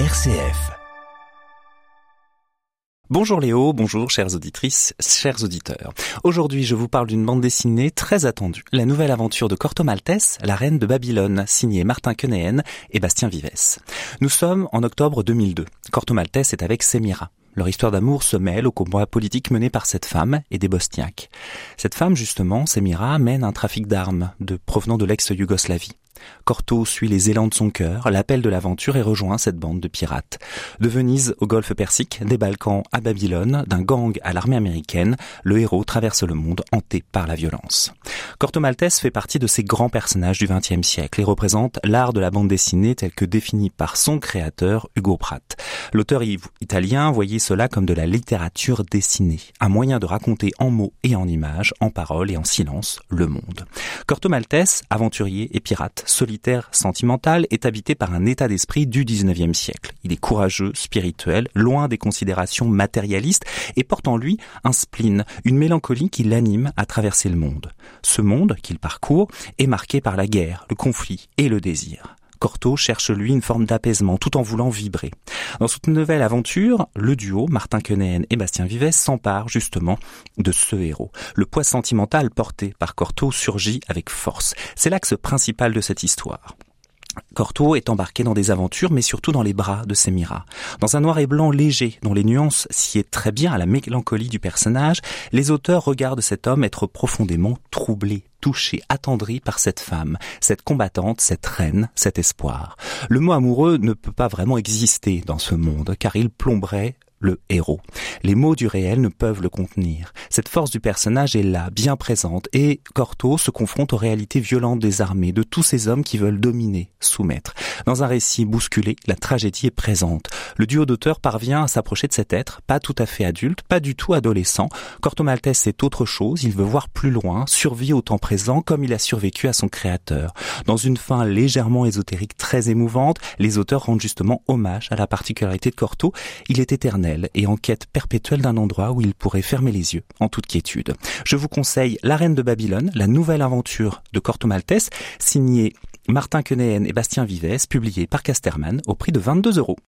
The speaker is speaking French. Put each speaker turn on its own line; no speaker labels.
RCF.
Bonjour Léo, bonjour chères auditrices, chers auditeurs. Aujourd'hui, je vous parle d'une bande dessinée très attendue, la nouvelle aventure de Corto Maltese, la reine de Babylone, signée Martin Quenéen et Bastien Vives. Nous sommes en octobre 2002. Corto Maltese est avec Semira. Leur histoire d'amour se mêle au combat politique mené par cette femme et des Bosniaques. Cette femme, justement, Semira, mène un trafic d'armes provenant de l'ex-Yougoslavie. Corto suit les élans de son cœur, l'appel de l'aventure et rejoint cette bande de pirates. De Venise au golfe Persique, des Balkans à Babylone, d'un gang à l'armée américaine, le héros traverse le monde hanté par la violence. Corto Maltese fait partie de ces grands personnages du XXe siècle et représente l'art de la bande dessinée tel que défini par son créateur Hugo Pratt. L'auteur italien voyait cela comme de la littérature dessinée, un moyen de raconter en mots et en images, en paroles et en silence, le monde. Corto Maltese, aventurier et pirate, solitaire, sentimental, est habité par un état d'esprit du 19e siècle. Il est courageux, spirituel, loin des considérations matérialistes et porte en lui un spleen, une mélancolie qui l'anime à traverser le monde. Ce monde qu'il parcourt est marqué par la guerre, le conflit et le désir. Corto cherche lui une forme d'apaisement tout en voulant vibrer. Dans cette nouvelle aventure, le duo, Martin Quenéen et Bastien Vives, s'empare justement de ce héros. Le poids sentimental porté par Corto surgit avec force. C'est l'axe principal de cette histoire. Corto est embarqué dans des aventures, mais surtout dans les bras de Semira. Dans un noir et blanc léger, dont les nuances sied très bien à la mélancolie du personnage, les auteurs regardent cet homme être profondément troublé, touché, attendri par cette femme, cette combattante, cette reine, cet espoir. Le mot amoureux ne peut pas vraiment exister dans ce monde, car il plomberait le héros. Les mots du réel ne peuvent le contenir. Cette force du personnage est là, bien présente, et Corto se confronte aux réalités violentes des armées, de tous ces hommes qui veulent dominer, soumettre. Dans un récit bousculé, la tragédie est présente. Le duo d'auteurs parvient à s'approcher de cet être, pas tout à fait adulte, pas du tout adolescent. Corto Maltese c'est autre chose, il veut voir plus loin, survit au temps présent comme il a survécu à son créateur. Dans une fin légèrement ésotérique très émouvante, les auteurs rendent justement hommage à la particularité de Corto. Il est éternel et en quête perpétuelle d'un endroit où il pourrait fermer les yeux en toute quiétude. Je vous conseille La Reine de Babylone, la nouvelle aventure de Corto Maltese, signée Martin Quenéen et Bastien Vives, publiée par Casterman au prix de 22 euros.